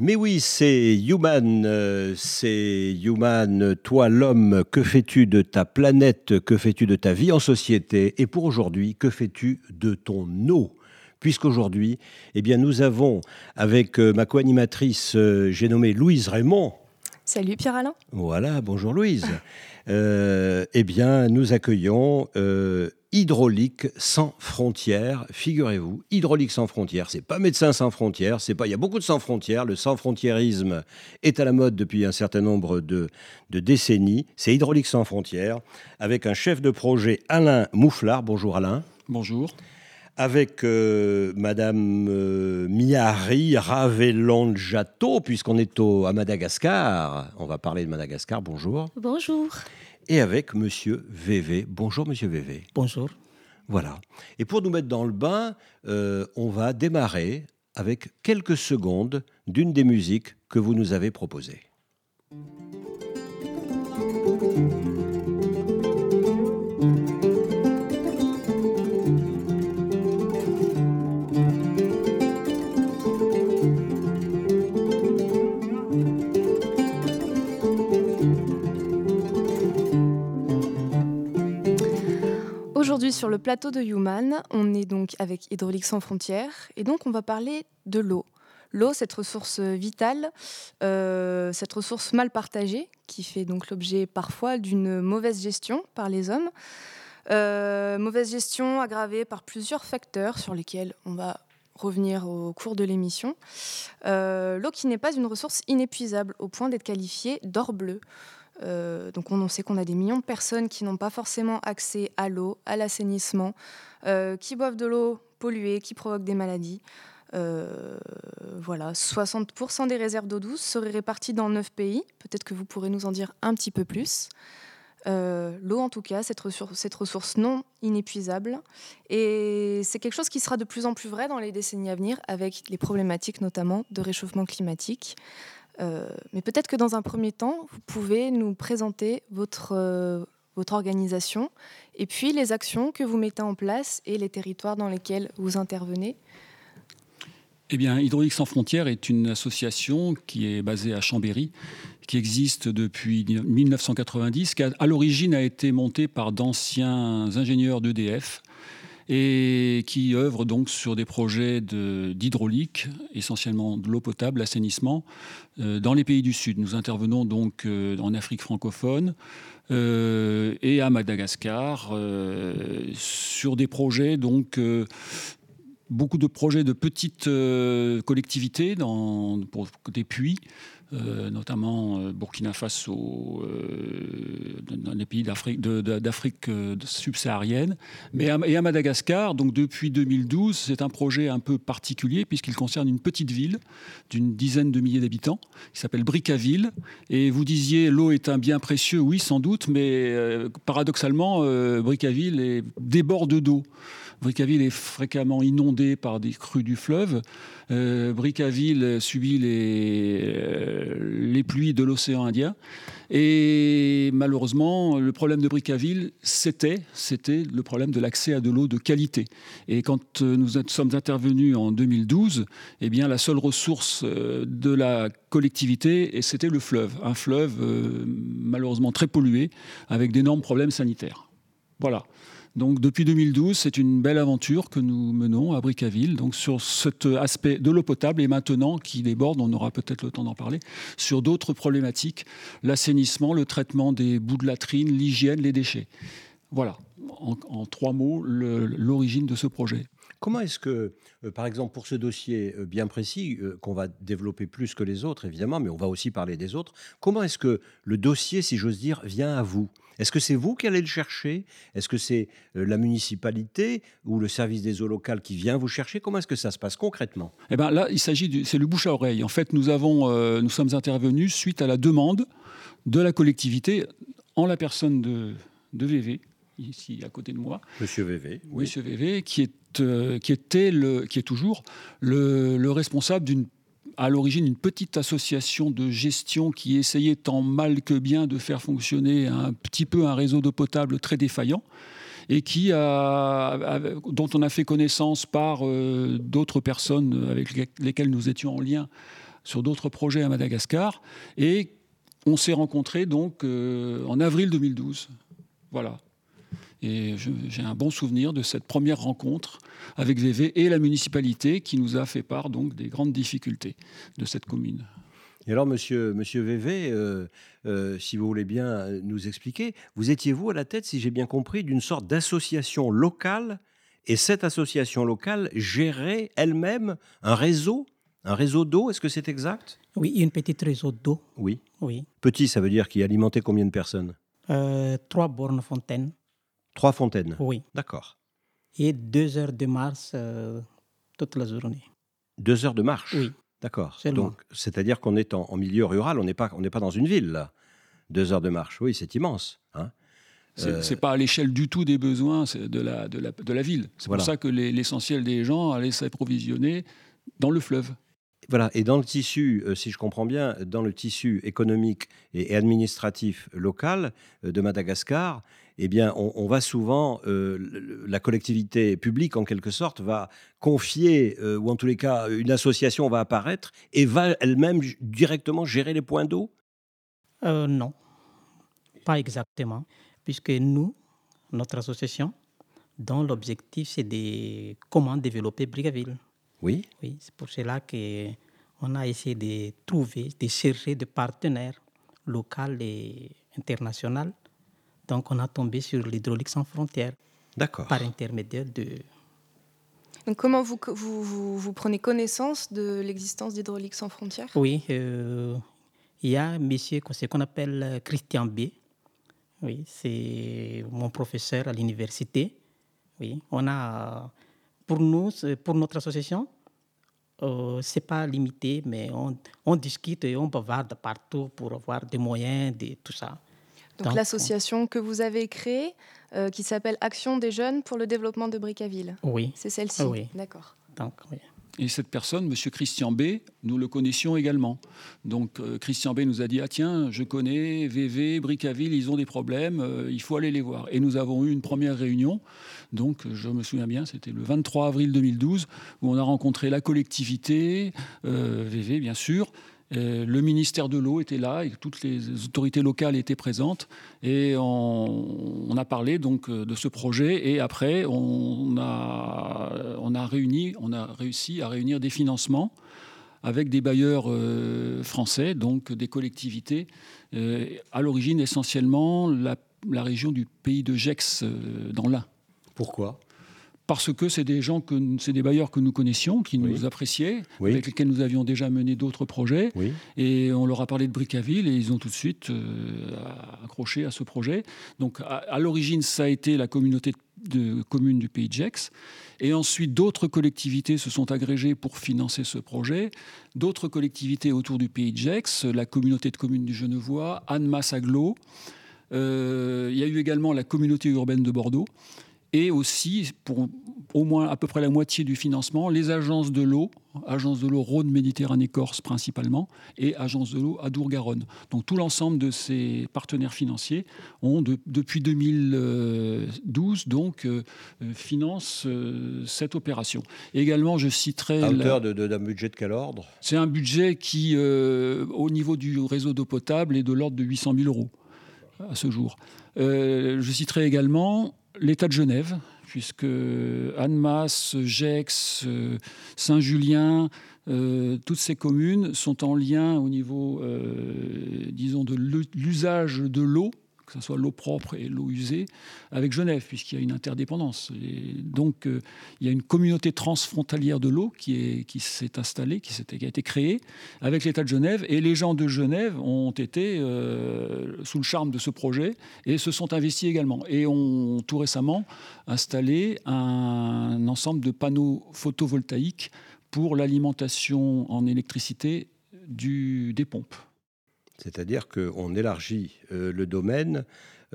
Mais oui, c'est Human, euh, c'est Human, toi l'homme, que fais-tu de ta planète, que fais-tu de ta vie en société? Et pour aujourd'hui, que fais-tu de ton eau? Puisqu'aujourd'hui, eh bien, nous avons, avec euh, ma co-animatrice, euh, j'ai nommé Louise Raymond. Salut Pierre-Alain. Voilà, bonjour Louise. eh bien, nous accueillons Hydraulique sans frontières, figurez-vous, Hydraulique sans frontières, c'est pas Médecins sans frontières, c'est pas il y a beaucoup de sans frontières, le sans frontiérisme est à la mode depuis un certain nombre de, décennies, c'est Hydraulique sans frontières avec un chef de projet Alain Mouflard, bonjour Alain. Bonjour. Avec euh, Madame euh, Miari Ravelonjato, puisqu'on est au, à Madagascar. On va parler de Madagascar. Bonjour. Bonjour et avec Monsieur VV. Bonjour Monsieur VV. Bonjour. Voilà. Et pour nous mettre dans le bain, euh, on va démarrer avec quelques secondes d'une des musiques que vous nous avez proposées. Sur le plateau de Human, on est donc avec Hydraulique sans frontières et donc on va parler de l'eau. L'eau, cette ressource vitale, euh, cette ressource mal partagée qui fait donc l'objet parfois d'une mauvaise gestion par les hommes. Euh, mauvaise gestion aggravée par plusieurs facteurs sur lesquels on va revenir au cours de l'émission. Euh, l'eau qui n'est pas une ressource inépuisable au point d'être qualifiée d'or bleu. Euh, donc on, sait qu'on a des millions de personnes qui n'ont pas forcément accès à l'eau, à l'assainissement, euh, qui boivent de l'eau polluée, qui provoquent des maladies. Euh, voilà, 60% des réserves d'eau douce seraient réparties dans 9 pays. Peut-être que vous pourrez nous en dire un petit peu plus. L'eau, en tout cas, cette cette ressource non inépuisable. Et c'est quelque chose qui sera de plus en plus vrai dans les décennies à venir, avec les problématiques notamment de réchauffement climatique. Euh, mais peut-être que dans un premier temps, vous pouvez nous présenter votre, euh, votre organisation et puis les actions que vous mettez en place et les territoires dans lesquels vous intervenez. Eh bien, Hydraulique sans frontières est une association qui est basée à Chambéry, qui existe depuis 1990, qui à l'origine a été montée par d'anciens ingénieurs d'EDF et qui œuvre donc sur des projets d'hydraulique, essentiellement de l'eau potable, l'assainissement, euh, dans les pays du Sud. Nous intervenons donc euh, en Afrique francophone euh, et à Madagascar sur des projets donc beaucoup de projets de petites collectivités pour des puits euh, notamment euh, Burkina Faso, euh, dans les pays d'Afrique, subsaharienne, mais et à Madagascar. Donc depuis 2012, c'est un projet un peu particulier puisqu'il concerne une petite ville d'une dizaine de milliers d'habitants qui s'appelle Bricaville. Et vous disiez l'eau est un bien précieux, oui sans doute, mais paradoxalement, Bricaville déborde d'eau. Bricaville est fréquemment inondé par des crues du fleuve. Euh, Bricaville subit les, euh, les pluies de l'océan Indien. Et malheureusement, le problème de Bricaville, c'était, c'était le problème de l'accès à de l'eau de qualité. Et quand euh, nous sommes intervenus en 2012, eh bien, la seule ressource de la collectivité, c'était le fleuve. Un fleuve malheureusement très pollué, avec d'énormes problèmes sanitaires. Voilà. Donc depuis 2012, c'est une belle aventure que nous menons à Bricaville, donc sur cet aspect de l'eau potable et maintenant qui déborde, on aura peut-être le temps d'en parler, sur d'autres problématiques, l'assainissement, le traitement des bouts de latrine, l'hygiène, les déchets. Voilà, en, trois mots, l'origine de ce projet. Comment est-ce que, euh, par exemple, pour ce dossier euh, bien précis, euh, qu'on va développer plus que les autres, évidemment, mais on va aussi parler des autres, comment est-ce que le dossier, si j'ose dire, vient à vous? Est-ce que c'est vous qui allez le chercher? Est-ce que c'est euh, la municipalité ou le service des eaux locales qui vient vous chercher? Comment est-ce que ça se passe concrètement? Eh ben là, il s'agit, c'est le bouche à oreille. En fait, nous avons, euh, nous sommes intervenus suite à la demande de la collectivité en la personne de, de VV ici à côté de moi. Monsieur VV. Oui. Monsieur VV, qui, est, qui, était le, qui est toujours le, responsable d'une à l'origine une petite association de gestion qui essayait tant mal que bien de faire fonctionner un petit peu un réseau d'eau potable très défaillant et qui dont on a fait connaissance par d'autres personnes avec lesquelles nous étions en lien sur d'autres projets à Madagascar. Et on s'est rencontrés donc euh, en avril 2012. Voilà. Et j'ai un bon souvenir de cette première rencontre avec VV et la municipalité qui nous a fait part donc des grandes difficultés de cette commune. Et alors, monsieur, monsieur VV, euh, euh, si vous voulez bien nous expliquer, vous étiez, vous, à la tête, si j'ai bien compris, d'une sorte d'association locale, et cette association locale gérait elle-même un réseau un réseau d'eau, est-ce que c'est exact? Oui, une petite réseau d'eau. Oui. oui. Petit, ça veut dire qu'il alimentait combien de personnes? Euh, Trois bornes fontaines. Trois fontaines Oui. D'accord. Et deux heures de marche euh, toute la journée. Deux heures de marche Oui. D'accord. Donc, c'est-à-dire qu'on est en, milieu rural, on n'est pas, on n'est pas dans une ville là. Deux heures de marche, oui, c'est immense. Hein c'est n'est euh, pas à l'échelle du tout des besoins de la, de la, de la ville. C'est pour ça que l'essentiel des gens allaient s'approvisionner dans le fleuve. Voilà, et dans le tissu, euh, si je comprends bien, dans le tissu économique et, administratif local euh, de Madagascar, eh bien, on, va souvent, euh, la collectivité publique, en quelque sorte, va confier, ou en tous les cas, une association va apparaître et va elle-même directement gérer les points d'eau? Non, pas exactement, puisque nous, notre association, dont l'objectif, c'est de comment développer Brigaville. Oui. Oui, c'est pour cela qu'on a essayé de trouver, de chercher des partenaires locaux et internationaux. Donc, on a tombé sur l'hydraulique sans frontières. D'accord. Par intermédiaire de. Donc, comment vous, vous, vous, prenez connaissance de l'existence d'hydraulique sans frontières? Oui, euh, il y a un monsieur qu'on appelle Christian B. Oui, c'est mon professeur à l'université. Oui, on a pour nous, pour notre association, euh, ce n'est pas limité, mais on, on, discute et on bavarde partout pour avoir des moyens, de tout ça. Donc, l'association que vous avez créée, euh, qui s'appelle Action des jeunes pour le développement de Bricaville. Oui. C'est celle-ci. Oui. D'accord. Donc, oui. Et cette personne, M. Christian B, nous le connaissions également. Donc euh, Christian B nous a dit, ah tiens, je connais VV, Bricaville, ils ont des problèmes, euh, il faut aller les voir. Et nous avons eu une première réunion, donc je me souviens bien, c'était le 23 avril 2012, où on a rencontré la collectivité, VV bien sûr, euh, le ministère de l'eau était là et toutes les autorités locales étaient présentes. Et on, a parlé donc euh, de ce projet. Et après on a, on a réussi à réunir des financements avec des bailleurs euh, français, donc des collectivités, à l'origine essentiellement la, région du pays de Gex dans l'Ain. Pourquoi? Parce que c'est des gens que c'est des bailleurs que nous connaissions, qui nous appréciaient, avec lesquels nous avions déjà mené d'autres projets, et on leur a parlé de Bricaville et ils ont tout de suite euh, accroché à ce projet. Donc à, l'origine, ça a été la communauté de communes du Pays de Gex, et ensuite d'autres collectivités se sont agrégées pour financer ce projet. D'autres collectivités autour du Pays de Gex, la communauté de communes du Genevois, Annemasse Aglo. Euh, il y a eu également la communauté urbaine de Bordeaux et aussi, pour au moins à peu près la moitié du financement, les agences de l'eau, agences de l'eau Rhône-Méditerranée-Corse principalement, et agences de l'eau Adour-Garonne. Donc tout l'ensemble de ces partenaires financiers ont, depuis 2012, donc, euh, euh, financent euh, cette opération. également, je citerai... À hauteur d'un budget de quel ordre? C'est un budget qui, au niveau du réseau d'eau potable, est de l'ordre de 800 000 euros à ce jour. je citerai également l'État de Genève, puisque Annemasse, Gex, euh, Saint-Julien, euh, toutes ces communes sont en lien au niveau, euh, disons, de l'usage de l'eau que ce soit l'eau propre et l'eau usée, avec Genève, puisqu'il y a une interdépendance. Et donc, euh, il y a une communauté transfrontalière de l'eau qui, s'est installée, qui, a été créée avec l'État de Genève. Et les gens de Genève ont été euh, sous le charme de ce projet et se sont investis également. Et ont tout récemment installé un ensemble de panneaux photovoltaïques pour l'alimentation en électricité des pompes. C'est-à-dire qu'on élargit euh, le domaine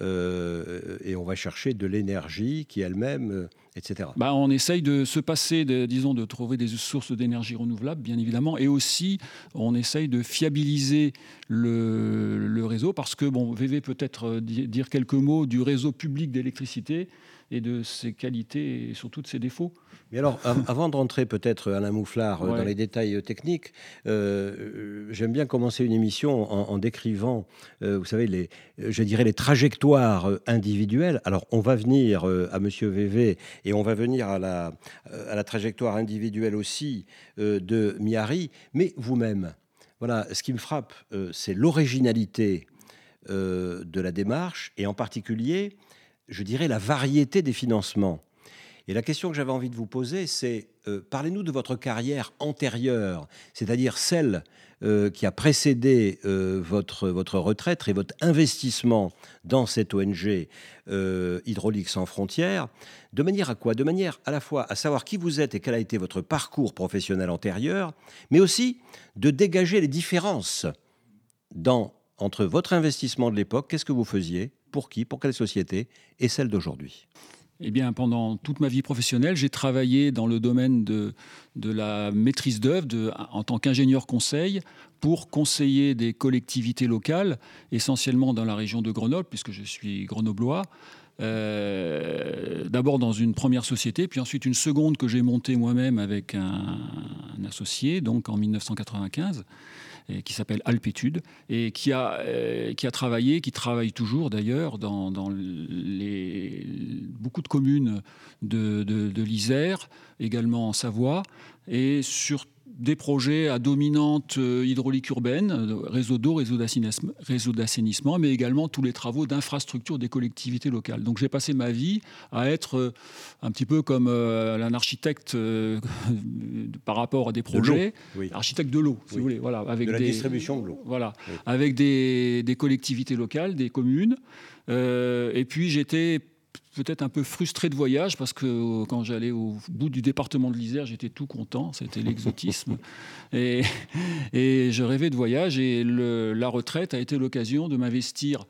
et on va chercher de l'énergie qui elle-même etc. Bah, on essaye de se passer, disons, de trouver des sources d'énergie renouvelables, bien évidemment, et aussi on essaye de fiabiliser le, le réseau, parce que, bon, VV peut-être dire quelques mots du réseau public d'électricité et de ses qualités et surtout de ses défauts. Mais alors, avant de rentrer peut-être, Alain Mouflard, dans les détails techniques, euh, j'aime bien commencer une émission en, décrivant, euh, vous savez, les, je dirais les trajectoires individuelles. Alors, on va venir euh, à Monsieur VV et on va venir à la, à la trajectoire individuelle aussi de Miari, mais vous-même. Voilà, ce qui me frappe, c'est l'originalité de la démarche et en particulier je dirais, la variété des financements. Et la question que j'avais envie de vous poser, c'est euh, parlez-nous de votre carrière antérieure, c'est-à-dire celle euh, qui a précédé euh, votre, votre retraite et votre investissement dans cette ONG Hydraulique sans frontières, de manière à quoi? De manière à la fois à savoir qui vous êtes et quel a été votre parcours professionnel antérieur, mais aussi de dégager les différences entre votre investissement de l'époque, qu'est-ce que vous faisiez, pour qui, pour quelle société, et celle d'aujourd'hui? Eh bien, pendant toute ma vie professionnelle, j'ai travaillé dans le domaine de, de la maîtrise d'œuvre en tant qu'ingénieur conseil pour conseiller des collectivités locales, essentiellement dans la région de Grenoble, puisque je suis grenoblois. Euh, d'abord dans une première société, puis ensuite une seconde que j'ai montée moi-même avec un, un, associé, donc en 1995 qui s'appelle Alpétude, et qui a, euh, qui a travaillé, qui travaille toujours d'ailleurs dans, dans les, beaucoup de communes de, de, de l'Isère, également en Savoie, et sur des projets à dominante euh, hydraulique urbaine, euh, réseau d'eau, réseau d'assainissement, mais également tous les travaux d'infrastructure des collectivités locales. Donc j'ai passé ma vie à être euh, un petit peu comme un architecte par rapport à des projets, architecte de l'eau, si vous voulez, voilà, avec de la distribution de l'eau, voilà, avec des, des, collectivités locales, des communes. et puis j'étais peut-être un peu frustré de voyage parce que euh, quand j'allais au bout du département de l'Isère, j'étais tout content, c'était l'exotisme. et, et, je rêvais de voyage et la retraite a été l'occasion de m'investir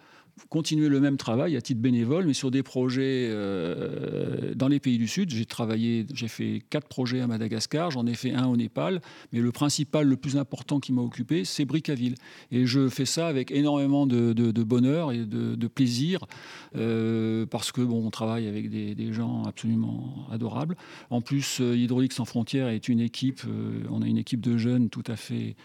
continuer le même travail à titre bénévole, mais sur des projets euh, dans les pays du Sud. J'ai travaillé, j'ai fait quatre projets à Madagascar, j'en ai fait un au Népal, mais le principal, le plus important qui m'a occupé, c'est Brickaville. Et je fais ça avec énormément de, bonheur et de, plaisir, euh, parce que bon, on travaille avec des, gens absolument adorables. En plus, euh, Hydraulique sans frontières est une équipe, on a une équipe de jeunes tout à fait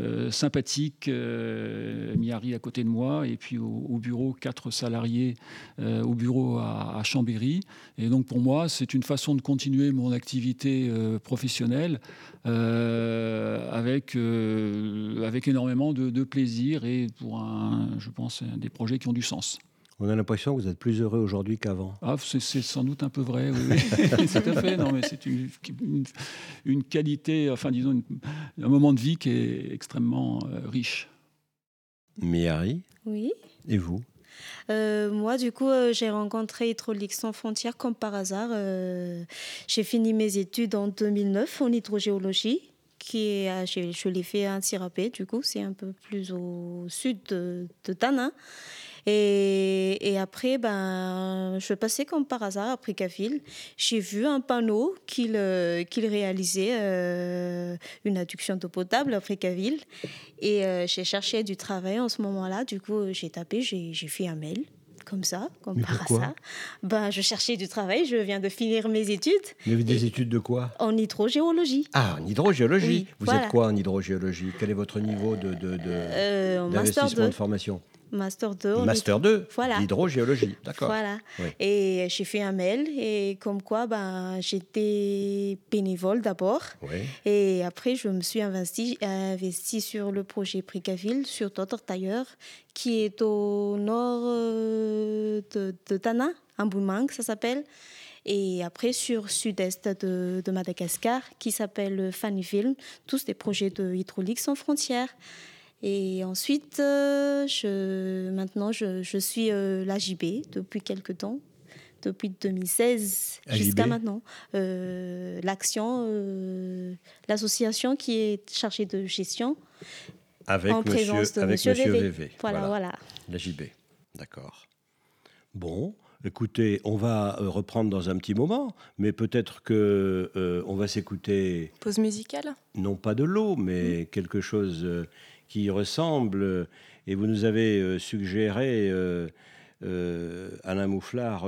euh, sympathique, euh, Miari à côté de moi, et puis au, bureau, quatre salariés euh, au bureau à, Chambéry. Et donc pour moi, c'est une façon de continuer mon activité professionnelle avec, avec énormément de, de, plaisir et pour, un, je pense, des projets qui ont du sens. On a l'impression que vous êtes plus heureux aujourd'hui qu'avant. Ah, c'est sans doute un peu vrai, oui. oui. Tout à fait. Non, mais c'est une, une, qualité, enfin, disons, un moment de vie qui est extrêmement euh, riche. Miari Oui. Et vous? Euh, moi, du coup, euh, j'ai rencontré Hydraulique sans frontières comme par hasard. j'ai fini mes études en 2009 en hydrogéologie. Qui est, je, l'ai fait à Sirapé, du coup, c'est un peu plus au sud de, de Tana. Et, après, ben, je passais comme par hasard à Pricaville. J'ai vu un panneau qu'il euh, qu'il réalisait euh, une adduction d'eau potable à Pricaville. Et euh, j'ai cherché du travail en ce moment-là. Du coup, j'ai tapé, j'ai fait un mail comme ça, comme par hasard. Ben, je cherchais du travail, je viens de finir mes études. Mais des études de quoi? En hydrogéologie. Ah, en hydrogéologie Vous êtes quoi en hydrogéologie? Quel est votre niveau de, de, de formation? Master 2. Master 2 Voilà. Hydrogéologie, d'accord. Voilà. Et j'ai fait un mail et comme quoi ben, j'étais bénévole d'abord. Et après, je me suis investi, investi sur le projet Pricaville, sur d'autres tailleurs, qui est au nord euh, de, Tana, en Boumang, ça s'appelle. Et après, sur sud-est de, de, Madagascar, qui s'appelle Fannyville, tous des projets de hydraulique sans frontières. Et ensuite, euh, je, maintenant, je, je suis euh, l'AJB depuis quelques temps, depuis 2016 jusqu'à maintenant. Euh, L'action, euh, l'association qui est chargée de gestion. Avec en monsieur, présence de avec monsieur, Voilà, voilà. L'AJB, d'accord. Bon, écoutez, on va euh, reprendre dans un petit moment, mais peut-être que euh, on va s'écouter. Pause musicale? Non pas de l'eau, mais quelque chose euh, qui ressemble. Et vous nous avez suggéré. Alain Mouflard,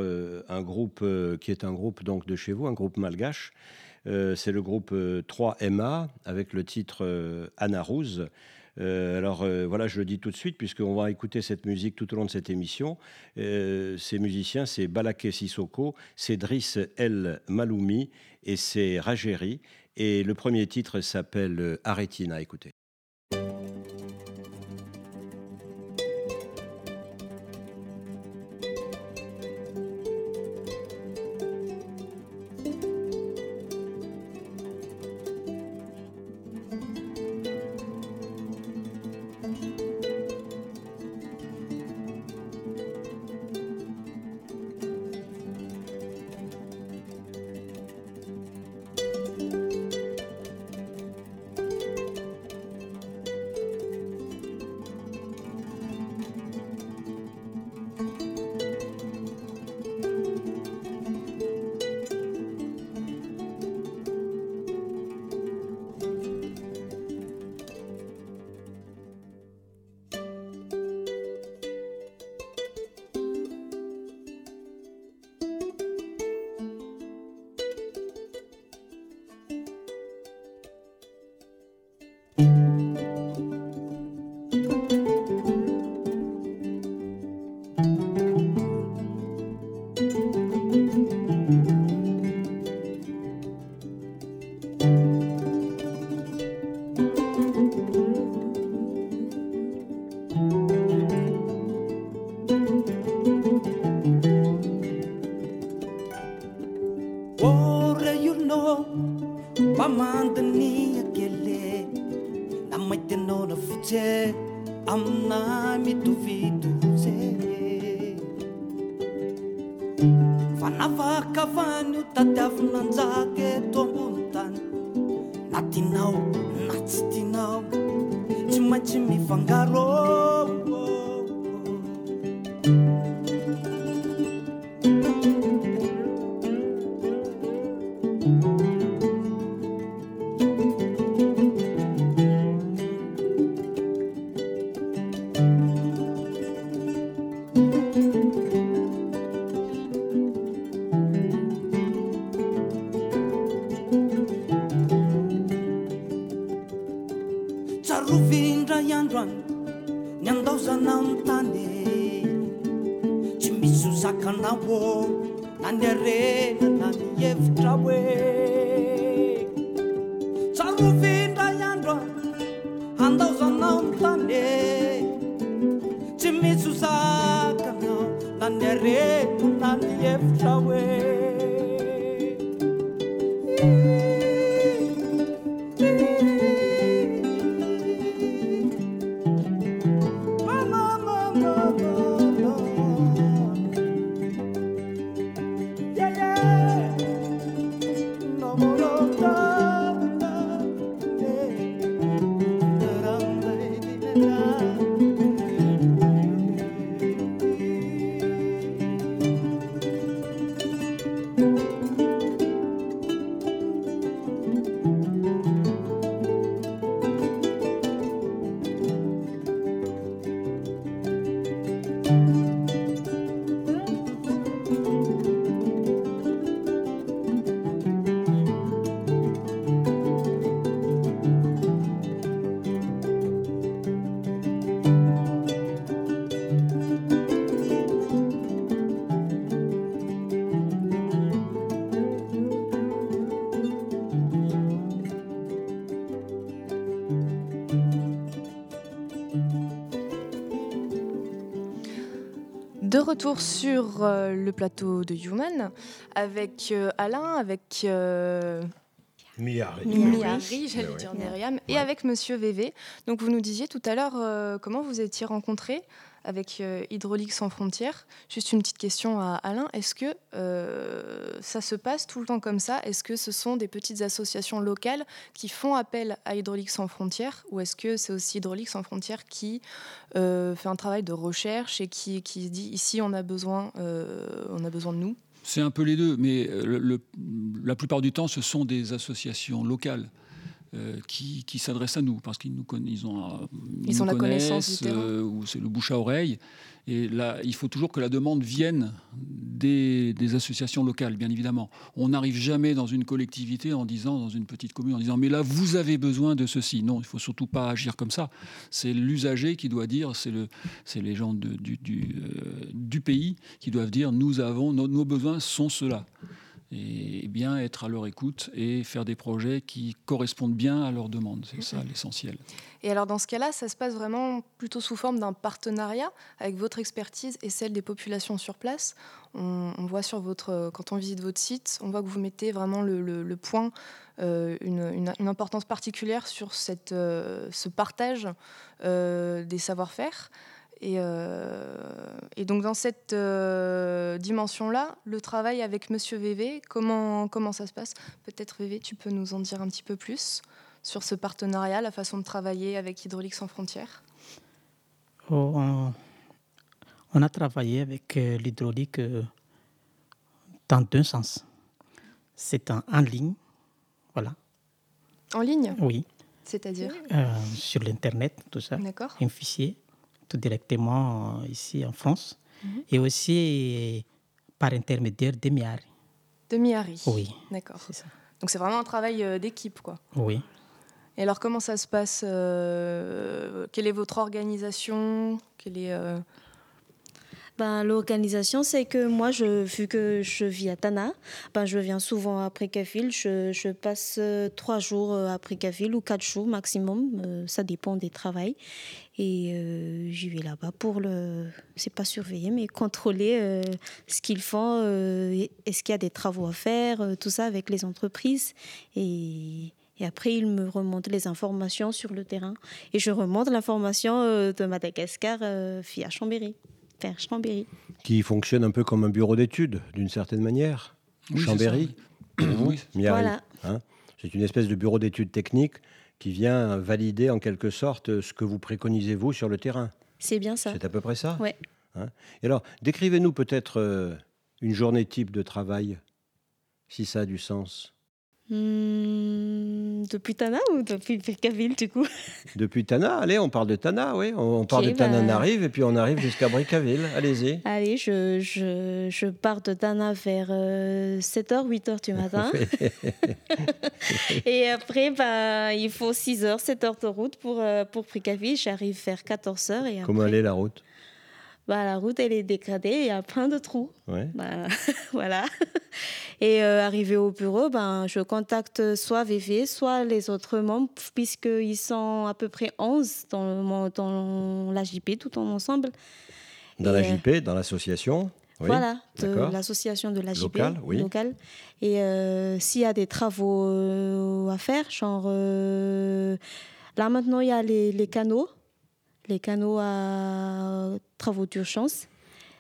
un groupe qui est un groupe donc de chez vous, un groupe malgache. c'est le groupe 3MA avec le titre Anna Rouze. Euh, alors euh, voilà, je le dis tout de suite, puisqu'on va écouter cette musique tout au long de cette émission. Euh, ces musiciens, c'est Balaké Sissoko, c'est Driss El Maloumi et c'est Rajeri. Et le premier titre s'appelle Aretina. Écoutez. Retour sur euh, le plateau de Human avec euh, Alain, avec euh, Miari, j'allais dire Myriam, et avec Monsieur VV. Donc vous nous disiez tout à l'heure comment vous étiez rencontrés avec Hydraulique sans frontières. Juste une petite question à Alain. Est-ce que ça se passe tout le temps comme ça? Est-ce que ce sont des petites associations locales qui font appel à Hydraulique sans frontières? Ou est-ce que c'est aussi Hydraulique sans frontières qui fait un travail de recherche et qui, qui dit ici on a besoin, on a besoin de nous? C'est un peu les deux, mais la plupart du temps, ce sont des associations locales. Euh, qui, s'adressent à nous parce qu'ils nous ils ont, euh, ils, ont la connaissance euh, ou c'est le bouche à oreille. Et là, il faut toujours que la demande vienne des, associations locales, bien évidemment. On n'arrive jamais dans une collectivité en disant, dans une petite commune, en disant, mais là, vous avez besoin de ceci. Non, il faut surtout pas agir comme ça. C'est l'usager qui doit dire, c'est le, les gens du, du, pays qui doivent dire, nous avons, nos besoins sont ceux-là et bien être à leur écoute et faire des projets qui correspondent bien à leurs demandes. C'est ça l'essentiel. Et alors dans ce cas-là, ça se passe vraiment plutôt sous forme d'un partenariat avec votre expertise et celle des populations sur place. On, voit sur votre, quand on visite votre site, on voit que vous mettez vraiment le, point, euh, une, importance particulière sur cette, euh, ce partage euh, des savoir-faire. Euh, et, donc dans cette euh, dimension-là, le travail avec Monsieur VV, comment, comment ça se passe? Peut-être VV, tu peux nous en dire un petit peu plus sur ce partenariat, la façon de travailler avec Hydraulique sans frontières? Oh, on, a travaillé avec euh, l'hydraulique dans deux sens. C'est en, en, ligne, voilà. En ligne? Oui. C'est-à-dire? Sur l'Internet, tout ça. D'accord. Un fichier directement euh, ici en France mhm. et aussi par intermédiaire de Miari. De Miari Oui. D'accord. Donc c'est vraiment un travail euh, d'équipe, quoi. Oui. Et alors comment ça se passe euh, Quelle est votre organisation? Quelle est, ben, L'organisation, c'est que moi, je, vu que je vis à Tana, ben, je viens souvent à Précaville. Je, passe trois jours à Précaville ou quatre jours maximum. ça dépend des travails. Et euh, j'y vais là-bas pour le, c'est pas surveiller, mais contrôler euh, ce qu'ils font, euh, est-ce qu'il y a des travaux à faire, tout ça avec les entreprises. Et, et, après, ils me remontent les informations sur le terrain. Et je remonte l'information de Madagascar via Chambéry, vers Chambéry. Qui fonctionne un peu comme un bureau d'études, d'une certaine manière. Chambéry. oui. Voilà. Hein c'est une espèce de bureau d'études techniques qui vient valider en quelque sorte ce que vous préconisez vous sur le terrain. C'est bien ça. C'est à peu près ça Oui. Hein Et alors, décrivez-nous peut-être euh, une journée type de travail, si ça a du sens. Hmm, depuis Tana ou depuis Brickaville, du coup? Depuis Tana, allez, on parle de Tana, oui. On, part de Tana, bah... arrive, et puis on arrive jusqu'à Brickaville. Allez-y. Allez, je, je, je, pars de Tana vers 7h, euh, 8h du matin. et après, bah, il faut 6h, 7h de route pour, euh, pour. J'arrive vers 14h. Et Comment elle est la route? Bah, la route elle est dégradée, il y a plein de trous. Ouais. Bah, voilà. Et euh, arrivé au bureau, ben, je contacte soit VV, soit les autres membres, puisqu'ils sont à peu près 11 dans, dans la JP, tout en ensemble. Dans la JP, dans l'association oui. Voilà, de l'association de la JP locale. Oui. locale. Et euh, s'il y a des travaux euh, à faire, genre là maintenant il y a les, les canaux les canaux à travaux d'urgence.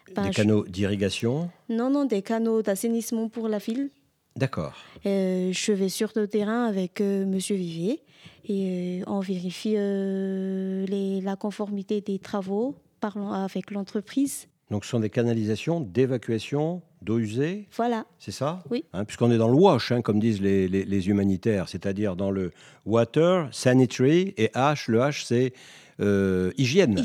Des canaux d'irrigation Non, non, des canaux d'assainissement pour la ville. D'accord. Euh, je vais sur le terrain avec M. Euh, Monsieur Vivier et euh, on vérifie les, la conformité des travaux parlant avec l'entreprise. Donc ce sont des canalisations d'évacuation d'eau usée? Voilà. C'est ça? Oui. Hein, Puisqu'on est dans le WASH, hein, comme disent les, les, les humanitaires, c'est-à-dire dans le Water, Sanitary, et H, le H c'est euh, hygiène.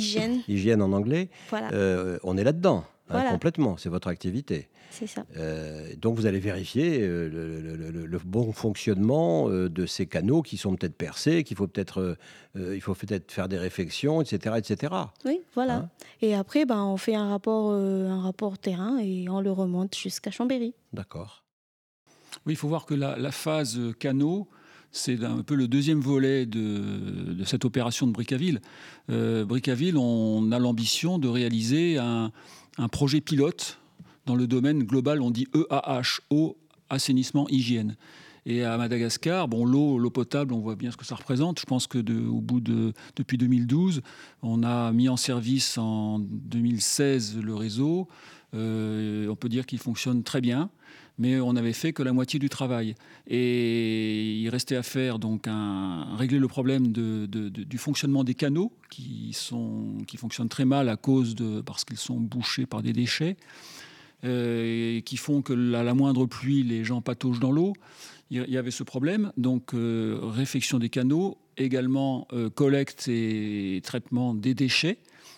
hygiène. en anglais. Euh, on est là-dedans, hein, complètement. C'est votre activité. C'est ça. Euh, donc vous allez vérifier le, bon fonctionnement de ces canaux qui sont peut-être percés, qu'il faut peut-être, il faut peut-être faire des réflexions, etc., etc. Oui, voilà. Hein et après, ben, on fait un rapport, un rapport terrain et on le remonte jusqu'à Chambéry. D'accord. Oui, il faut voir que la, la phase canaux c'est un peu le deuxième volet de, cette opération de Bricaville. Euh, Bricaville, on a l'ambition de réaliser un, projet pilote dans le domaine global, on dit EAH, eau, assainissement, hygiène. Et à Madagascar, bon, l'eau, l'eau potable, on voit bien ce que ça représente. Je pense que au bout de, depuis 2012, on a mis en service en 2016 le réseau. on peut dire qu'il fonctionne très bien mais on n'avait fait que la moitié du travail. Et il restait à faire donc régler le problème du fonctionnement des canaux qui, sont, fonctionnent très mal à cause de parce qu'ils sont bouchés par des déchets euh, qui font que à la moindre pluie les gens pataugent dans l'eau. Il y avait ce problème, donc euh, réfection des canaux, également euh, collecte et traitement des déchets.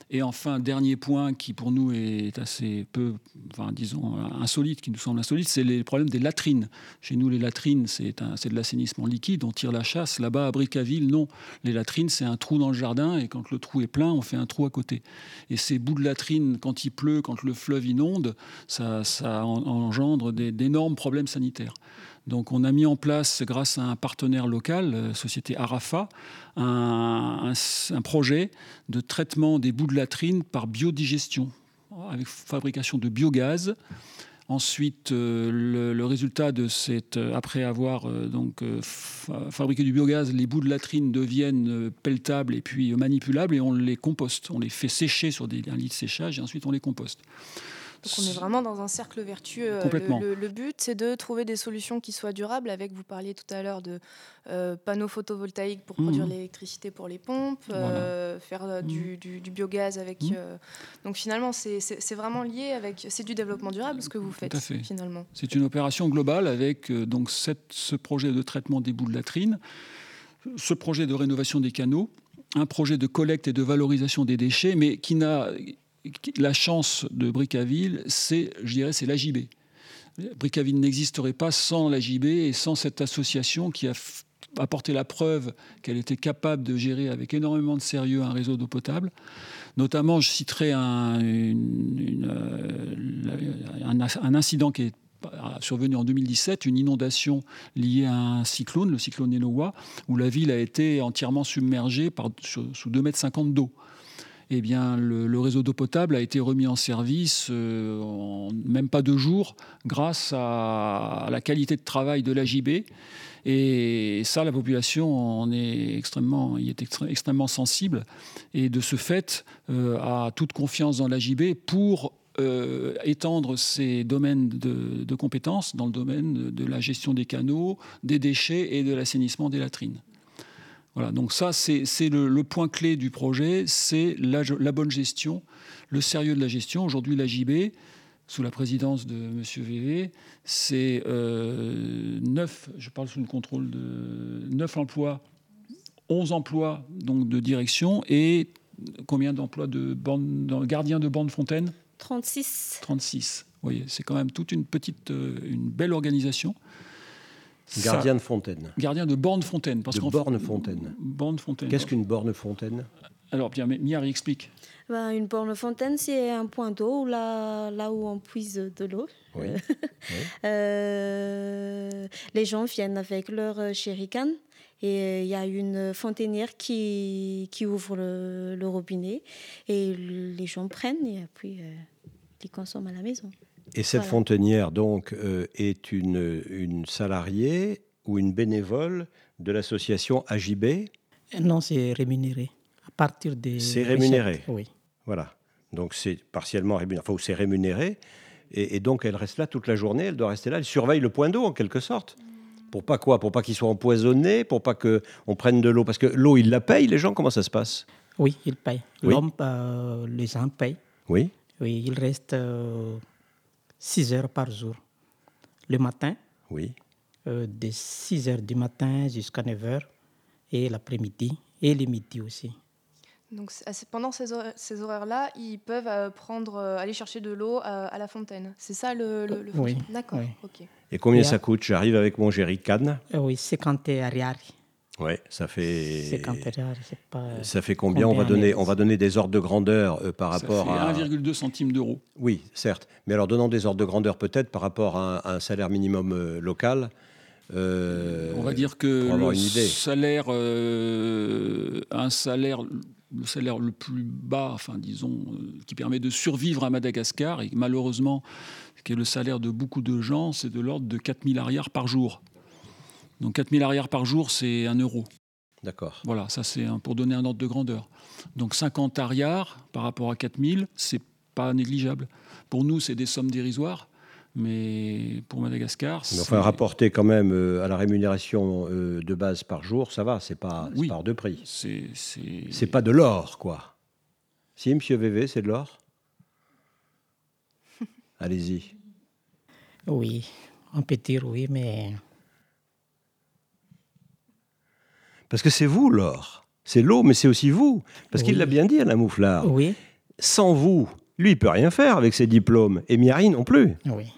Et enfin, dernier point qui pour nous est assez peu, enfin, disons, insolite, qui nous semble insolite, c'est les problèmes des latrines. Chez nous, les latrines, c'est de l'assainissement liquide, on tire la chasse. Là-bas, à Bricaville, non. Les latrines, c'est un trou dans le jardin, et quand le trou est plein, on fait un trou à côté. Et ces bouts de latrines, quand il pleut, quand le fleuve inonde, ça, ça engendre d'énormes problèmes sanitaires. Donc on a mis en place, grâce à un partenaire local, euh, société Arafa, un, projet de traitement des bouts de latrine par biodigestion, avec fabrication de biogaz. Ensuite, euh, le, résultat de cette, euh, après avoir donc fabriqué du biogaz, les bouts de latrine deviennent pelletables et puis manipulables et on les composte. On les fait sécher sur des, un lit de séchage et ensuite on les composte. Donc on est vraiment dans un cercle vertueux. Le, le, but, c'est de trouver des solutions qui soient durables. Avec, vous parliez tout à l'heure de euh, panneaux photovoltaïques pour produire mmh. l'électricité pour les pompes, euh, faire euh, mmh. du, du, biogaz avec. Mmh. donc finalement, c'est vraiment lié avec. C'est du développement durable ce que vous faites finalement. C'est une opération globale avec donc cette, ce projet de traitement des bouts de latrine, ce projet de rénovation des canaux, un projet de collecte et de valorisation des déchets, mais qui n'a la chance de Bricaville, c'est, je dirais, c'est l'AJB. Bricaville n'existerait pas sans l'AJB et sans cette association qui a apporté la preuve qu'elle était capable de gérer avec énormément de sérieux un réseau d'eau potable. Notamment, je citerai un, euh, incident qui est survenu en 2017, une inondation liée à un cyclone, le cyclone Enowa, où la ville a été entièrement submergée sous 2,50 mètres d'eau eh bien, le, réseau d'eau potable a été remis en service euh, en même pas deux jours grâce à, la qualité de travail de l'AJB. Et ça, la population en est extrêmement, y est extrêmement sensible. Et de ce fait, euh, a toute confiance dans l'AJB pour euh, étendre ses domaines de, de, compétences dans le domaine de la gestion des canaux, des déchets et de l'assainissement des latrines. Voilà, donc ça, c'est le, point clé du projet, c'est la, bonne gestion, le sérieux de la gestion. Aujourd'hui, la JB, sous la présidence de M. VV, c'est euh, 9, je parle sous le contrôle de 9 emplois, 11 emplois donc, de direction et combien d'emplois de, de gardiens de bande fontaine 36. 36. Vous voyez, c'est quand même toute une petite, euh, une belle organisation. Gardien de fontaine. Gardien de borne fontaine. Parce de borne fontaine. Borne fontaine. Qu'est-ce qu'une borne fontaine Alors, bien, Miari explique. Ben, une borne fontaine, c'est un point d'eau là, là où on puise de l'eau. Oui. euh, les gens viennent avec leur jerrycan et euh, il y a une fontainière qui, qui ouvre le, robinet et les gens prennent et puis euh, ils consomment à la maison. Et cette fontainière, donc, euh, est une, une, salariée ou une bénévole de l'association AJB Non, c'est rémunéré. À partir des. C'est rémunéré Oui. Voilà. Donc, c'est partiellement rémunéré. Enfin, c'est rémunéré. Et, donc, elle reste là toute la journée. Elle doit rester là. Elle surveille le point d'eau, en quelque sorte. Pour pas quoi? Pour pas qu'il soit empoisonné? Pour pas qu'on prenne de l'eau? Parce que l'eau, ils la payent, les gens Comment ça se passe? Oui, ils payent. L'homme, euh, les gens payent. Oui. Oui, il reste. Euh, 6 heures par jour. Le matin, oui. Euh, de 6 heures du matin jusqu'à 9 heures, et l'après-midi, et le midi aussi. Donc pendant ces, horaires-là, ils peuvent euh, prendre, euh, aller chercher de l'eau à, la fontaine. C'est ça le, le, Oui. D'accord. Et combien ça coûte? J'arrive avec mon jerrycan. Oui, 50 ariari. Ouais, ça fait. C'est pas. Ça fait combien, on va donner On va donner des ordres de grandeur euh, par rapport à. 1,2 centimes d'euros. Oui, certes. Mais alors donnons des ordres de grandeur peut-être par rapport à un, salaire minimum euh, local. Euh, on va dire que le salaire, un salaire, le salaire le plus bas, enfin disons, qui permet de survivre à Madagascar et malheureusement, qui est le salaire de beaucoup de gens, c'est de l'ordre de 4000 arrières par jour. Donc 4000 arrières par jour, c'est 1 euro. D'accord. Voilà, ça c'est pour donner un ordre de grandeur. Donc 50 arrières par rapport à 4000, c'est pas négligeable. Pour nous, c'est des sommes dérisoires. Mais pour Madagascar, mais enfin rapporter quand même euh, à la rémunération euh, de base par jour, ça va, c'est pas oui, hors de prix. C'est pas de l'or, quoi. Si, Monsieur VV, c'est de l'or? Allez-y. Oui, on peut dire oui, mais parce que c'est vous l'or. C'est l'eau, mais c'est aussi vous. Parce qu'il l'a bien dit, Alain Mouflard. Oui. Sans vous, lui, il peut rien faire avec ses diplômes. Et Miari non plus. Oui.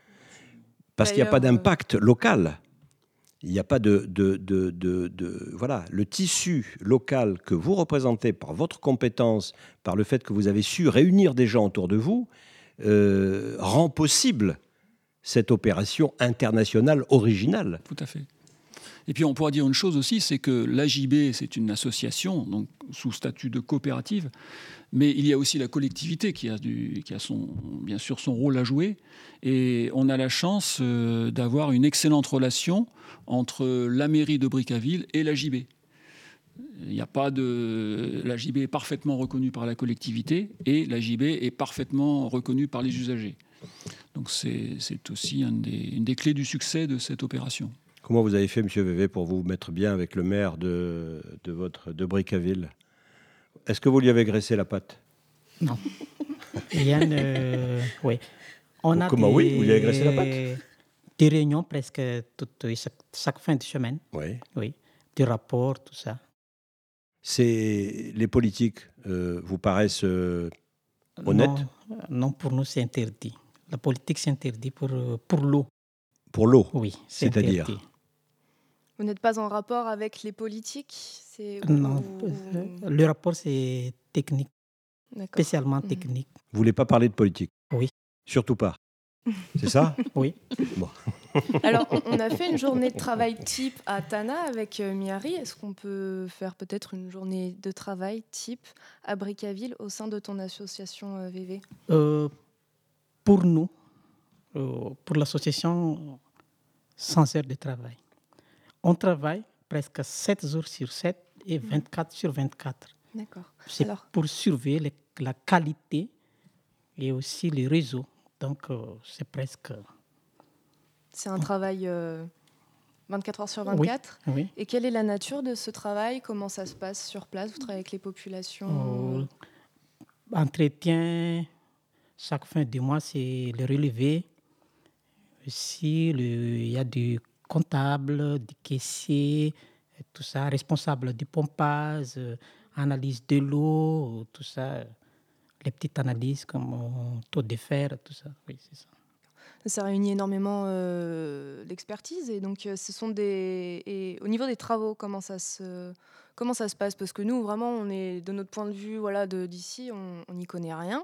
Parce qu'il n'y a pas d'impact local. Il n'y a pas de, de, de, de, Voilà, le tissu local que vous représentez par votre compétence, par le fait que vous avez su réunir des gens autour de vous, euh, rend possible cette opération internationale originale. Tout à fait. Et puis on pourra dire une chose aussi, c'est que l'AJB, c'est une association, donc sous statut de coopérative, mais il y a aussi la collectivité qui a, son, bien sûr son rôle à jouer. Et on a la chance euh, d'avoir une excellente relation entre la mairie de Bricaville et l'AJB. Il n'y a pas de. L'AJB est parfaitement reconnue par la collectivité et l'AJB est parfaitement reconnue par les usagers. Donc c'est aussi une des clés du succès de cette opération. Comment vous avez fait, Monsieur Vévé, pour vous mettre bien avec le maire de, de votre de Bricaville Est-ce que vous lui avez graissé la patte? Non. Yann, euh, oui. On a Comment des, oui Vous lui avez graissé la patte? Des réunions presque toute, chaque, fin de semaine. Oui. Oui. Des rapports, tout ça. C'est les politiques euh, vous paraissent euh, honnêtes? Non, pour nous c'est interdit. La politique c'est interdit pour, pour l'eau. Pour l'eau? Oui, c'est-à-dire? Vous n'êtes pas en rapport avec les politiques Non, euh, le rapport c'est technique, spécialement mhm. technique. Vous voulez pas parler de politique? Oui. Surtout pas. C'est ça? Oui. Bon. Alors, on a fait une journée de travail type à Tana avec euh, Miari. Est-ce qu'on peut faire peut-être une journée de travail type à Bricaville au sein de ton association VV euh, Pour nous, pour l'association sans heure de travail. On travaille presque 7 jours sur 7 et 24 mhm. sur 24. D'accord. C'est pour surveiller la qualité et aussi les réseaux. Donc, euh, c'est presque. C'est un travail 24 euh, heures sur 24 oui, Et quelle est la nature de ce travail? Comment ça se passe sur place? Vous travaillez avec les populations? Euh, Entretien, chaque fin de mois, c'est le relevé. Aussi, il y a du comptable, du caissier, tout ça, responsable du pompage, euh, analyse de l'eau, tout ça, les petites analyses comme euh, taux de fer, tout ça. Oui, c'est ça. Ça réunit énormément euh, d'expertise et donc ce sont des et au niveau des travaux comment ça se comment ça se passe? Parce que nous vraiment on est de notre point de vue voilà d'ici on n'y connaît rien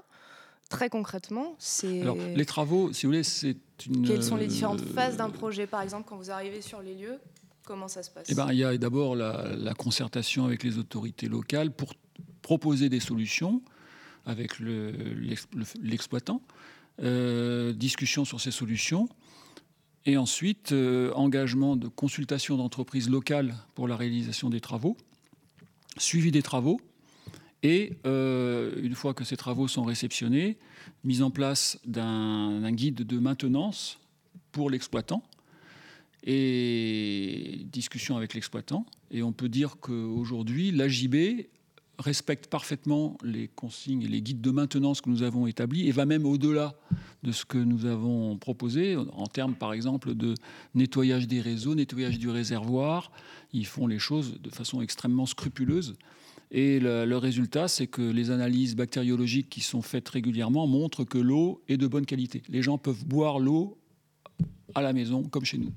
très concrètement, c'est. Alors, les travaux, si vous voulez, c'est une. Quelles sont les différentes euh, phases d'un projet, par exemple, quand vous arrivez sur les lieux Comment ça se passe? Eh ben, Il y a d'abord la, concertation avec les autorités locales pour proposer des solutions avec l'exploitant, euh, discussion sur ces solutions, et ensuite euh, engagement de consultation d'entreprises locales pour la réalisation des travaux, suivi des travaux, et euh, une fois que ces travaux sont réceptionnés, mise en place d'un guide de maintenance pour l'exploitant et discussion avec l'exploitant. Et on peut dire qu'aujourd'hui, l'AJB respecte parfaitement les consignes et les guides de maintenance que nous avons établis et va même au-delà de ce que nous avons proposé en termes par exemple de nettoyage des réseaux, nettoyage du réservoir. Ils font les choses de façon extrêmement scrupuleuse et le, résultat, c'est que les analyses bactériologiques qui sont faites régulièrement montrent que l'eau est de bonne qualité. Les gens peuvent boire l'eau à la maison, comme chez nous.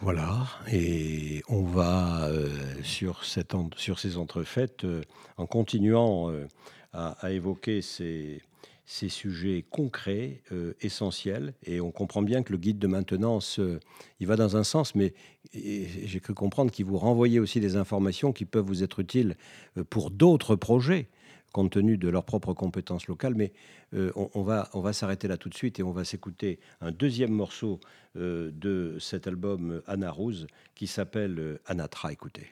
Voilà, et on va euh, sur, ces entrefaites, euh, en continuant euh, à, évoquer ces, ces sujets concrets, euh, essentiels. Et on comprend bien que le guide de maintenance, euh, il va dans un sens, mais j'ai cru comprendre qu'il vous renvoyait aussi des informations qui peuvent vous être utiles euh, pour d'autres projets compte tenu de leurs propres compétences locales. Mais on, va, on va s'arrêter là tout de suite et on va s'écouter un deuxième morceau de cet album Anna Rose qui s'appelle Anatra. Écoutez.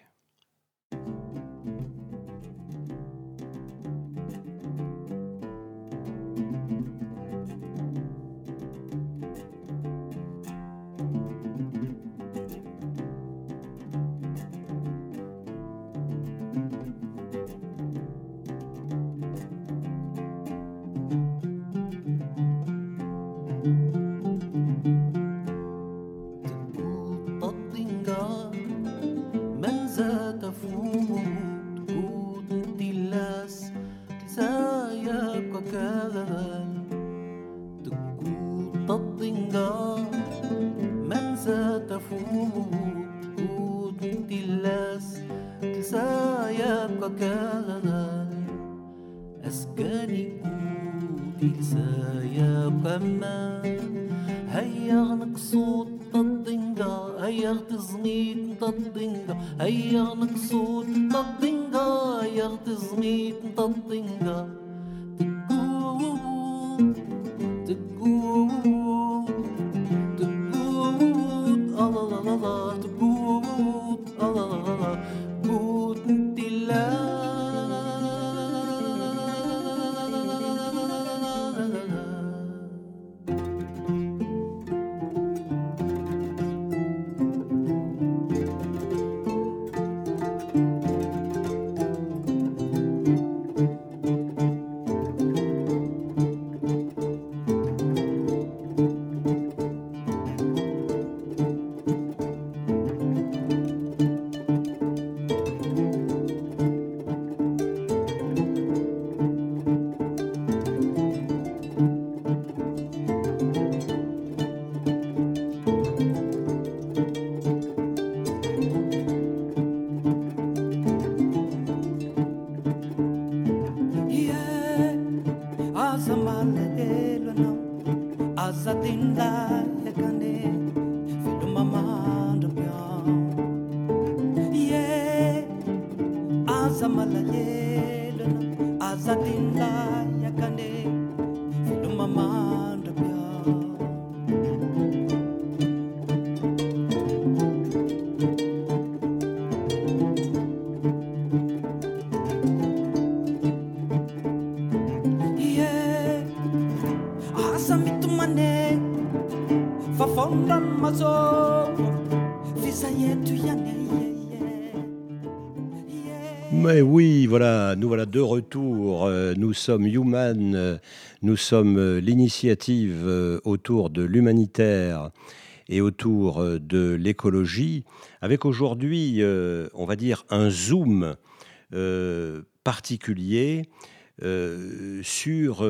كما هيا نقصود تضنقا هيا تزميت تضنقا هيا هيا تزميت Mais oui, voilà, nous voilà de retour. Euh, nous sommes Human, euh, nous sommes euh, l'initiative autour de l'humanitaire et autour de l'écologie, avec aujourd'hui, on va dire, un zoom particulier sur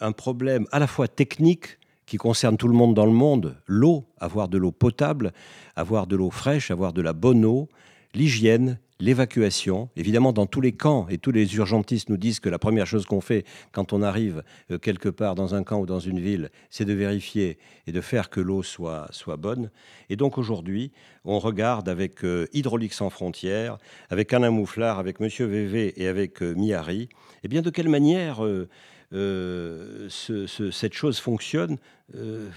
un problème à la fois technique qui concerne tout le monde dans le monde, l'eau, avoir de l'eau potable, avoir de l'eau fraîche, avoir de la bonne eau, l'hygiène l'évacuation. Évidemment, dans tous les camps, et tous les urgentistes nous disent que la première chose qu'on fait quand on arrive euh, quelque part dans un camp ou dans une ville, c'est de vérifier et de faire que l'eau soit, soit bonne. Et donc aujourd'hui, on regarde avec euh, Hydraulique sans frontières, avec Alain Mouflard, avec Monsieur VV et avec euh, Miari, eh bien de quelle manière cette chose fonctionne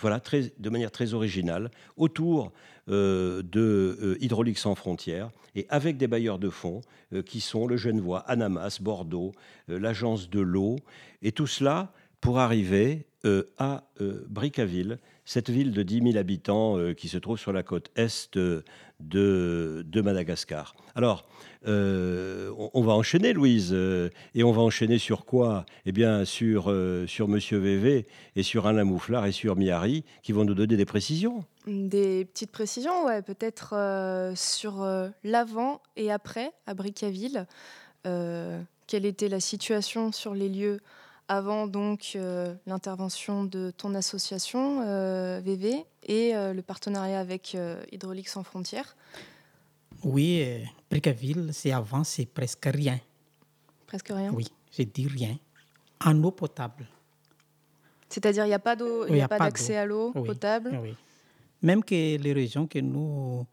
voilà, de manière très originale autour de Hydraulique sans frontières et avec des bailleurs de fonds euh, qui sont le Genevois, Anamas, Bordeaux, euh, l'Agence de l'eau, et tout cela pour arriver euh, à Bricaville, cette ville de 10 000 habitants qui se trouve sur la côte est de, de Madagascar. Alors, on, va enchaîner, Louise, et on va enchaîner sur quoi? Eh bien, sur, sur Monsieur VV et sur Alain Mouflard et sur Miari, qui vont nous donner des précisions. Des petites précisions, ouais, peut-être euh, sur euh, l'avant et après à Bricaville. Euh, quelle était la situation sur les lieux avant donc l'intervention de ton association VV et le partenariat avec Hydraulique sans frontières? Oui, Bricaville, c'est avant, c'est presque rien. Presque rien Oui, j'ai dit rien. En eau potable. C'est-à-dire, il n'y a pas d'eau, il n'y a, pas d'accès à l'eau potable? oui. Même que les régions que nous,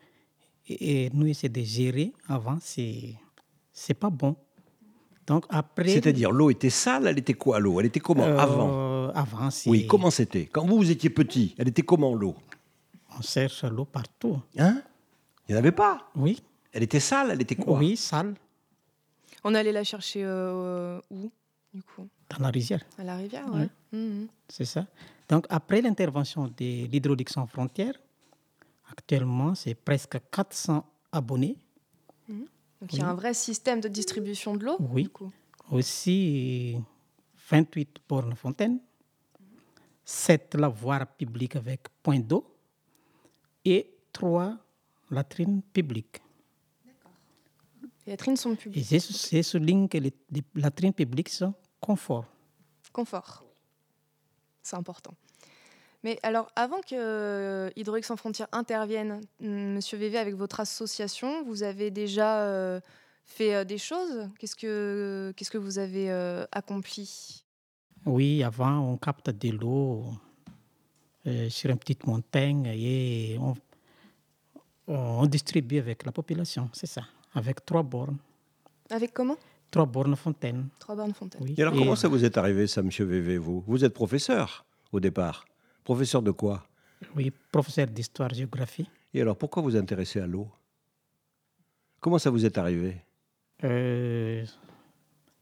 et nous essayons de gérer avant, c'est c'est pas bon. Donc après. C'est-à-dire l'eau était sale, elle était quoi l'eau? Elle était comment euh, avant? Avant, Oui, comment c'était? Quand vous, vous étiez petit, elle était comment l'eau? On cherche l'eau partout. Hein? Il n'y en avait pas Oui. Elle était sale, elle était quoi? Oui, sale. On allait la chercher euh, où, du coup? Dans la rivière. À la rivière, oui. Mhm. C'est ça. Donc, après l'intervention de l'Hydraulique sans frontières, actuellement, c'est presque 400 abonnés. Mhm. Donc, il y a un vrai système de distribution de l'eau Oui. Aussi, 28 bornes fontaines, 7 lavoirs publics avec point d'eau et 3 latrines publiques. Les latrines sont publiques. Et c'est souligne que les, les latrines publiques sont confort. Confort c'est important. Mais alors, avant que euh, Hydraulique sans frontières intervienne, mm, Monsieur VV, avec votre association, vous avez déjà euh, fait euh, des choses? Qu'est-ce que qu'est-ce que vous avez accompli? Oui, avant, on capte de l'eau sur une petite montagne et on, on distribue avec la population, c'est ça, avec trois bornes. Avec comment? Trois bornes fontaines. Trois bornes fontaines. Oui. Et alors, comment ça vous est arrivé, ça, Monsieur VV, vous? Vous êtes professeur au départ Professeur de quoi? Oui, professeur d'histoire-géographie. Et alors, pourquoi vous intéressez à l'eau? Comment ça vous est arrivé? Euh,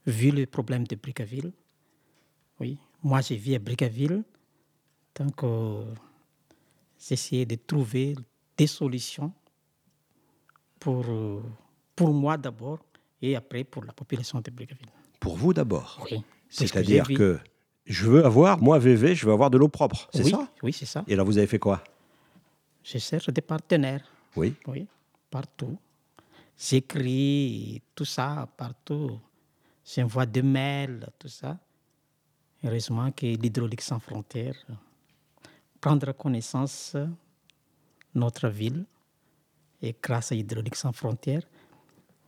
Vu le problème de Bricaville, oui. Moi, j'ai vu à Bricaville, donc euh, j'essayais de trouver des solutions pour, euh, pour moi d'abord et après pour la population de Bricaville. Pour vous d'abord Oui. C'est-à-dire que je veux avoir, moi, VV, je veux avoir de l'eau propre. C'est oui, ça? Oui, c'est ça. Et alors, vous avez fait quoi? Je cherche des partenaires. Oui. Oui, partout. J'écris tout ça partout. J'envoie des mails, tout ça. Heureusement que l'hydraulique sans frontières prendre connaissance de notre ville et grâce à l'hydraulique sans frontières,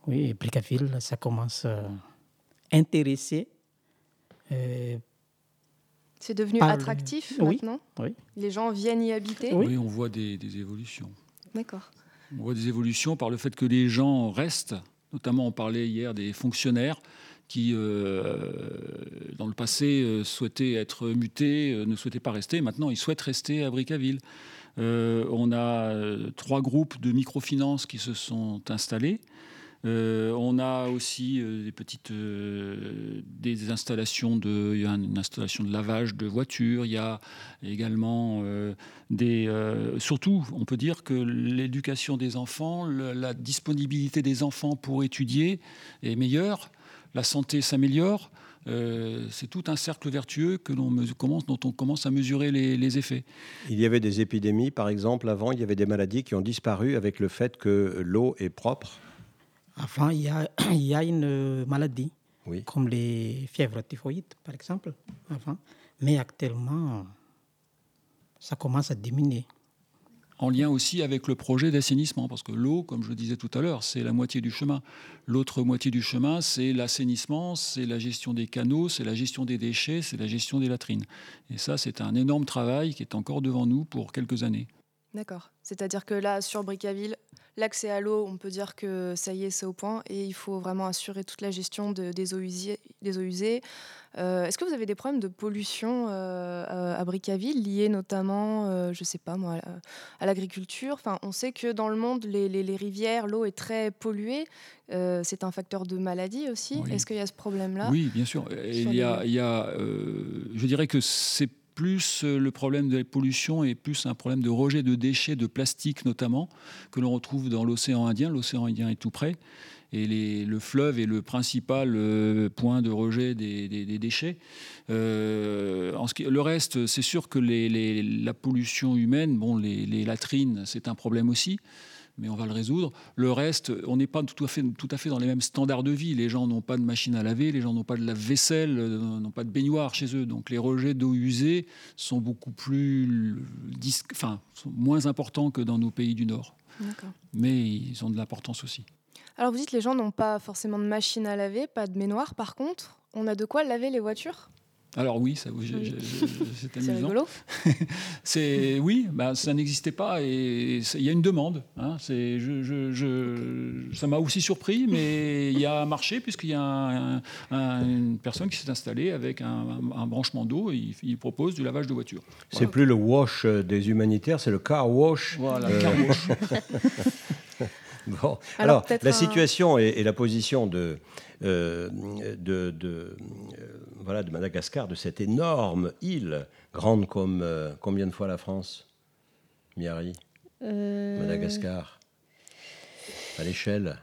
oui, Bricaville, ça commence à intéresser euh, c'est devenu attractif maintenant? oui. Les gens viennent y habiter? Oui. on voit des, évolutions. D'accord. On voit des évolutions par le fait que les gens restent. Notamment, on parlait hier des fonctionnaires qui, euh, dans le passé, euh, souhaitaient être mutés, euh, ne souhaitaient pas rester. Maintenant, ils souhaitent rester à Bricaville. On a trois groupes de microfinance qui se sont installés. Euh, on a aussi euh, des petites euh, des installations de, il y a une installation de lavage de voitures. Il y a également des, surtout, on peut dire que l'éducation des enfants, la disponibilité des enfants pour étudier est meilleure, la santé s'améliore. C'est tout un cercle vertueux que l'on commence, dont on commence à mesurer les, les, effets. Il y avait des épidémies, par exemple, avant, il y avait des maladies qui ont disparu avec le fait que l'eau est propre. Avant, il y a, il y a une maladie, comme les fièvres typhoïdes, par exemple, avant. Mais actuellement, ça commence à diminuer. En lien aussi avec le projet d'assainissement, parce que l'eau, comme je le disais tout à l'heure, c'est la moitié du chemin. L'autre moitié du chemin, c'est l'assainissement, c'est la gestion des canaux, c'est la gestion des déchets, c'est la gestion des latrines. Et ça, c'est un énorme travail qui est encore devant nous pour quelques années. D'accord. C'est-à-dire que là, sur Bricaville, L'accès à l'eau, on peut dire que ça y est, c'est au point et il faut vraiment assurer toute la gestion des, eaux usées. Des eaux usées. Euh, est-ce que vous avez des problèmes de pollution euh, à Bricaville liés notamment, euh, je ne sais pas moi, à l'agriculture? Enfin, on sait que dans le monde, les, rivières, l'eau est très polluée. c'est un facteur de maladie aussi. Est-ce qu'il y a ce problème-là? Oui, bien sûr. Il y a, il y a je dirais que c'est plus euh, le problème de la pollution est plus un problème de rejet de déchets, de plastique notamment, que l'on retrouve dans l'océan Indien. L'océan Indien est tout près. Et le fleuve est le principal euh, point de rejet des, déchets. Euh, le reste, c'est sûr que la pollution humaine, bon, les latrines, c'est un problème aussi mais on va le résoudre. Le reste, on n'est pas tout à, fait, tout à fait dans les mêmes standards de vie. Les gens n'ont pas de machine à laver, les gens n'ont pas de lave-vaisselle, euh, n'ont pas de baignoire chez eux. Donc les rejets d'eau usée sont beaucoup plus, enfin, sont moins importants que dans nos pays du Nord. Mais ils ont de l'importance aussi. Alors vous dites les gens n'ont pas forcément de machine à laver, pas de baignoire. Par contre, on a de quoi laver les voitures? Alors oui, ça, c'est amusant. C'est oui, bah, ça n'existait pas et il y a une demande. Hein, c'est, ça m'a aussi surpris, mais il y a un marché puisqu'il y a une personne qui s'est installée avec un, branchement d'eau et il, propose du lavage de voiture. C'est plus le wash des humanitaires, c'est le car wash. Voilà, euh, car wash. bon. Alors, la situation et, la position de, euh, de, de voilà, de Madagascar, de cette énorme île, grande comme euh, combien de fois la France Miari? Euh, Madagascar? À l'échelle?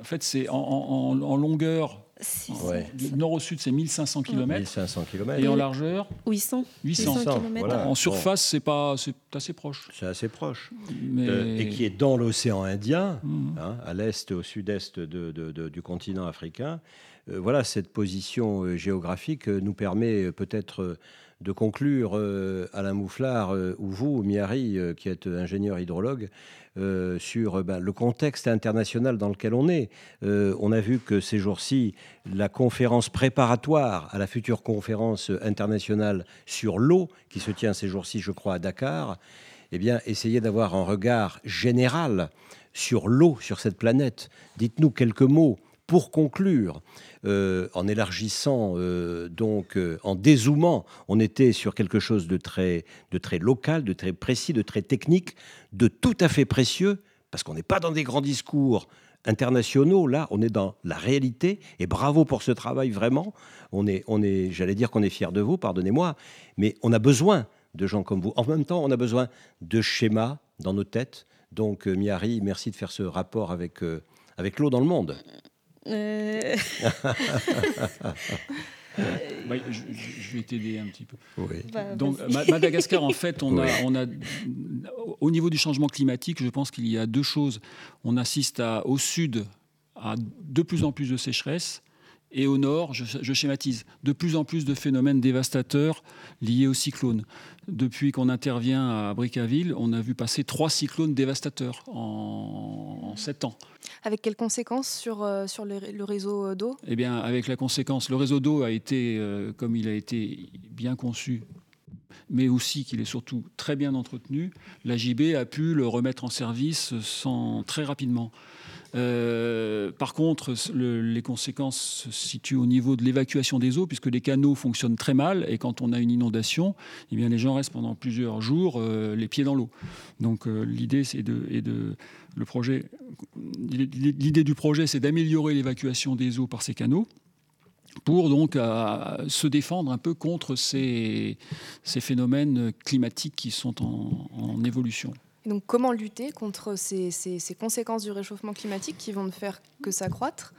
En fait, c'est en, longueur. Du nord au sud, c'est 1500 km. 1500 km. Et en largeur 800. 800, km. En surface, c'est pas, c'est assez proche. C'est assez proche. Euh, et qui est dans l'océan Indien, mmh. hein, à l'est, au sud-est de, du continent africain. Euh, voilà, cette position euh, géographique nous permet peut-être de conclure, Alain Mouflard, ou vous, Miari, qui êtes ingénieur hydrologue, sur ben, le contexte international dans lequel on est. on a vu que ces jours-ci, la conférence préparatoire à la future conférence internationale sur l'eau, qui se tient ces jours-ci, je crois, à Dakar, eh bien, essayez d'avoir un regard général sur l'eau sur cette planète. Dites-nous quelques mots pour conclure. Euh, en élargissant, euh, donc euh, en dézoomant, on était sur quelque chose de très, de très local, de très précis, de très technique, de tout à fait précieux, parce qu'on n'est pas dans des grands discours internationaux, là, on est dans la réalité, et bravo pour ce travail, vraiment. On est, on est j'allais dire qu'on est fiers de vous, pardonnez-moi, mais on a besoin de gens comme vous. En même temps, on a besoin de schémas dans nos têtes. Donc, Miari, merci de faire ce rapport avec, avec l'eau dans le monde. Euh. Bah, je, vais t'aider un petit peu. Bah, Donc, Madagascar, en fait, on, a, on a, au niveau du changement climatique, je pense qu'il y a deux choses. On assiste à, au sud à de plus en plus de sécheresse et au nord, je, schématise, de plus en plus de phénomènes dévastateurs liés aux cyclones. Depuis qu'on intervient à Brickaville, on a vu passer trois cyclones dévastateurs en, sept ans. Avec quelles conséquences sur, euh, sur le, réseau d'eau? Eh bien, avec la conséquence, le réseau d'eau a été, euh, comme il a été bien conçu, mais aussi qu'il est surtout très bien entretenu, la JB a pu le remettre en service sans, très rapidement. Euh, par contre, les conséquences se situent au niveau de l'évacuation des eaux, puisque les canaux fonctionnent très mal, et quand on a une inondation, eh bien, les gens restent pendant plusieurs jours euh, les pieds dans l'eau. Donc euh, l'idée, c'est de, de, le projet, l'idée du projet, c'est d'améliorer l'évacuation des eaux par ces canaux pour donc se défendre un peu contre ces phénomènes climatiques qui sont en évolution donc, comment lutter contre ces, conséquences du réchauffement climatique qui vont ne faire que s'accroître?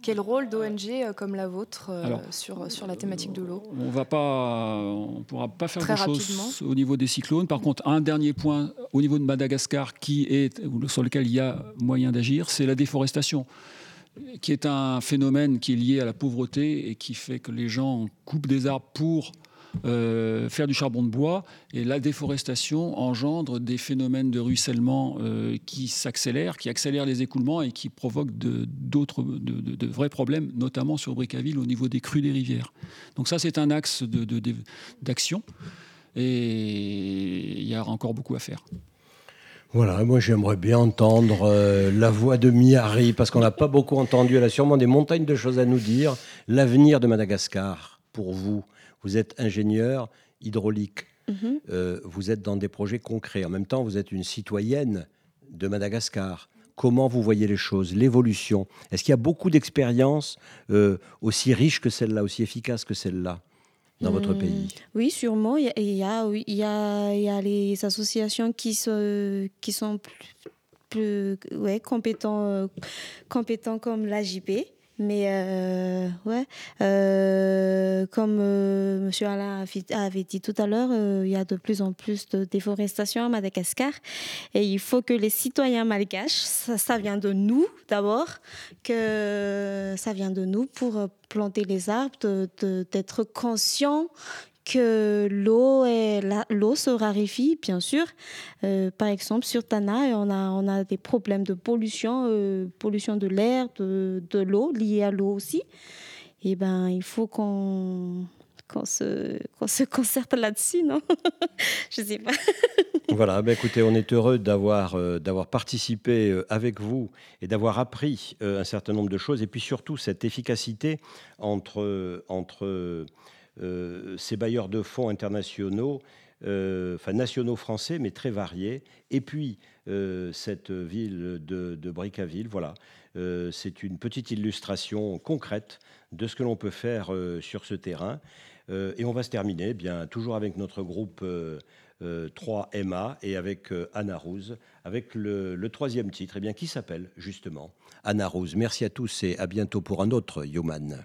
Quel rôle d'ONG euh, comme la vôtre euh, sur, sur la thématique de l'eau? On va pas, on pourra pas faire grand-chose au niveau des cyclones. Par contre, un dernier point au niveau de Madagascar qui est, sur lequel il y a moyen d'agir, c'est la déforestation qui est un phénomène qui est lié à la pauvreté et qui fait que les gens coupent des arbres pour euh, faire du charbon de bois. Et la déforestation engendre des phénomènes de ruissellement euh, qui s'accélèrent, qui accélèrent les écoulements et qui provoquent d'autres, de, vrais problèmes, notamment sur Brickaville au niveau des crues des rivières. Donc ça, c'est un axe d'action. Et il y a encore beaucoup à faire. Voilà, moi j'aimerais bien entendre euh, la voix de Miari, parce qu'on n'a pas beaucoup entendu. Elle a sûrement des montagnes de choses à nous dire. L'avenir de Madagascar, pour vous, vous êtes ingénieur hydraulique. Mhm. Euh, vous êtes dans des projets concrets. En même temps, vous êtes une citoyenne de Madagascar. Comment vous voyez les choses, l'évolution? Est-ce qu'il y a beaucoup d'expériences euh, aussi riches que celle-là, aussi efficaces que celle-là dans votre hmm. pays? Oui, sûrement. Il y a, il y a, il y a les associations qui, sont, qui sont plus, plus ouais, compétents, euh, compétents comme l'AJP. Mais euh, ouais, euh, comme euh, Monsieur Alain avait dit tout à l'heure, il y a de plus en plus de déforestation à Madagascar et il faut que les citoyens malgaches, ça, ça vient de nous d'abord, que ça vient de nous pour planter les arbres, d'être conscients que l'eau se raréfie, bien sûr. Euh, par exemple, sur Tana, on a, on a des problèmes de pollution, euh, pollution de l'air, de, l'eau, liée à l'eau aussi. Et eh ben, il faut qu'on se, concerte là-dessus, non? Je sais pas. voilà, ben écoutez, on est heureux d'avoir euh, participé avec vous et d'avoir appris un certain nombre de choses, et puis surtout cette efficacité entre, entre euh, ces bailleurs de fonds internationaux, euh, enfin nationaux français, mais très variés. Et puis, euh, cette ville de, de Bricaville, voilà, c'est une petite illustration concrète de ce que l'on peut faire sur ce terrain. et on va se terminer, eh bien, toujours avec notre groupe 3MA et avec Anna Rouse, avec le, troisième titre, eh bien, qui s'appelle justement Anna Rouse. Merci à tous et à bientôt pour un autre Human.